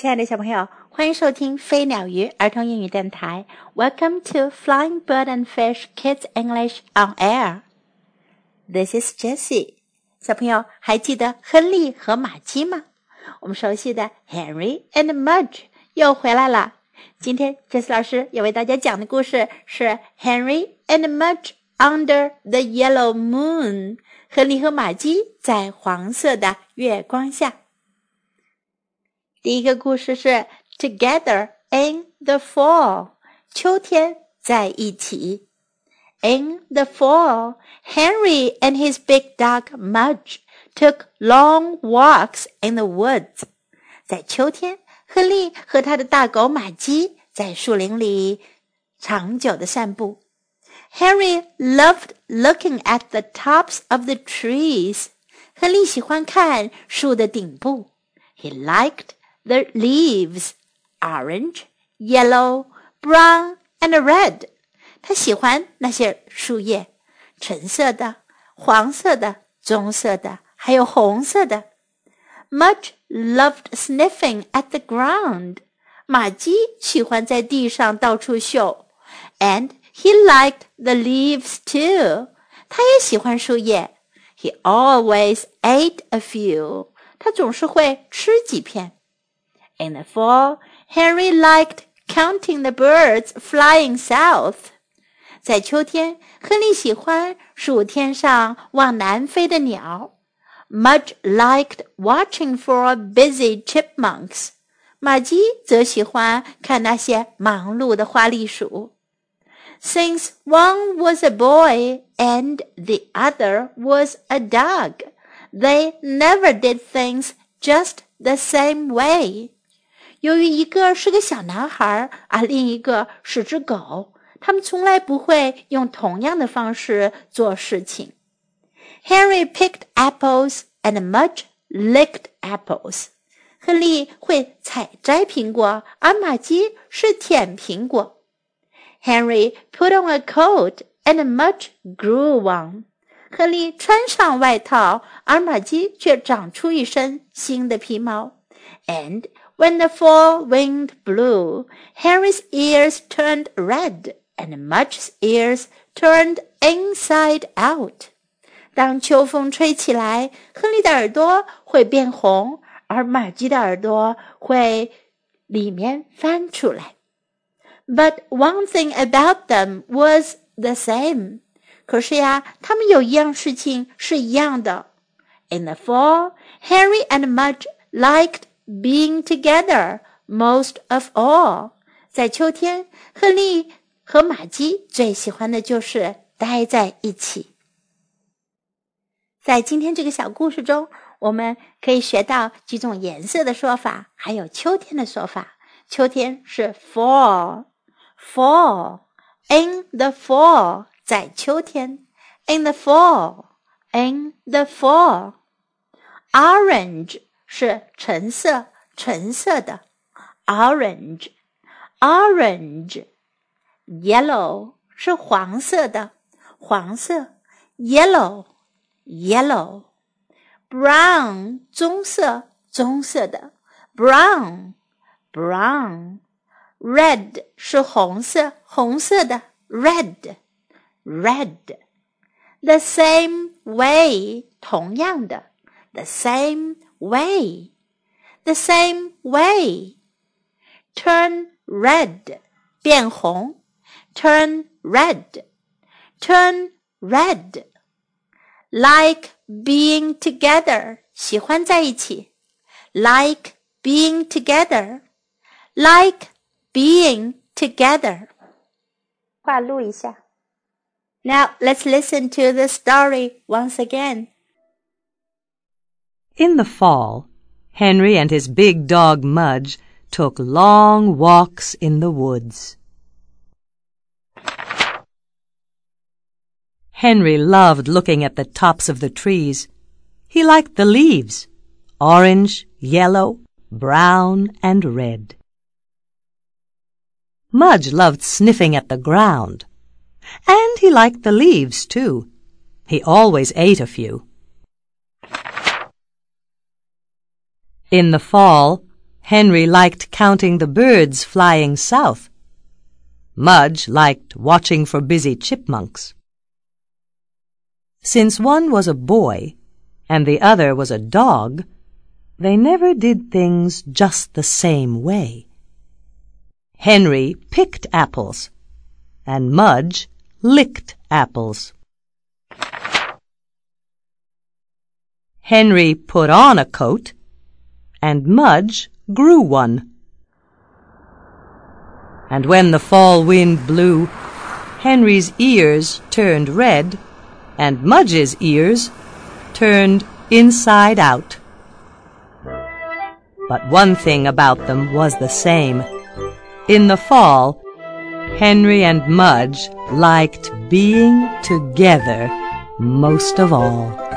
亲爱的小朋友，欢迎收听飞鸟鱼儿童英语电台。Welcome to Flying Bird and Fish Kids English on Air. This is Jessie. 小朋友还记得亨利和玛姬吗？我们熟悉的 Henry and Mudge 又回来了。今天 Jessie 老师要为大家讲的故事是 Henry and Mudge Under the Yellow Moon。亨利和玛姬在黄色的月光下。第一个故事是 Together in the fall，秋天在一起。In the fall, Henry and his big dog Mudge took long walks in the woods。在秋天，亨利和他的大狗玛姬在树林里长久的散步。Henry loved looking at the tops of the trees. 亨利喜欢看树的顶部。He liked the leaves orange, yellow, brown and red. 他喜欢那些树叶，橙色的、黄色的、棕色的，还有红色的。Mudge loved sniffing at the ground. ground。马基喜欢在地上到处嗅，and he liked the leaves too。他也喜欢树叶。He always ate a few。他总是会吃几片。in the fall, Henry liked counting the birds flying south. 在秋天，亨利喜欢数天上往南飞的鸟。Mudge liked watching for busy chipmunks. 玛姬则喜欢看那些忙碌的花栗鼠。Since one was a boy and the other was a dog, they never did things just the same way. 由于一个是个小男孩，而另一个是只狗，他们从来不会用同样的方式做事情。Henry picked apples and Mudge licked apples。亨利会采摘苹果，而玛姬是舔苹果。Henry put on a coat and Mudge grew one。亨利穿上外套，而玛姬却长出一身新的皮毛。And When the fall wind blew, Henry's ears turned red and Mudge's ears turned inside out. 当秋风吹起来，亨利的耳朵会变红，而玛姬的耳朵会里面翻出来。But one thing about them was the same. 可是呀，他们有一样事情是一样的。In the fall, Harry and Mudge liked being together most of all。在秋天，亨利和玛姬最喜欢的就是待在一起。在今天这个小故事中，我们可以学到几种颜色的说法，还有秋天的说法。秋天是 fall，fall，in the fall，在秋天，in the fall，in the fall，orange。 是橙色，橙色的，orange，orange，yellow 是黄色的，黄色，yellow，yellow，brown 棕色，棕色的，brown，brown，red 是红色，红色的，red，red，the same way 同样的，the same。way, the same way. Turn red, 变红. Turn red, turn red. Like being together, 喜欢在一起. Like being together, like being together. 画录一下. Now let's listen to the story once again. In the fall, Henry and his big dog Mudge took long walks in the woods. Henry loved looking at the tops of the trees. He liked the leaves, orange, yellow, brown, and red. Mudge loved sniffing at the ground. And he liked the leaves, too. He always ate a few. In the fall, Henry liked counting the birds flying south. Mudge liked watching for busy chipmunks. Since one was a boy and the other was a dog, they never did things just the same way. Henry picked apples and Mudge licked apples. Henry put on a coat and Mudge grew one. And when the fall wind blew, Henry's ears turned red, and Mudge's ears turned inside out. But one thing about them was the same. In the fall, Henry and Mudge liked being together most of all.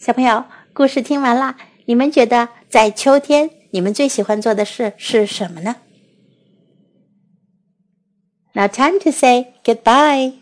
小朋友，故事听完了，你们觉得在秋天你们最喜欢做的事是什么呢？Now time to say goodbye.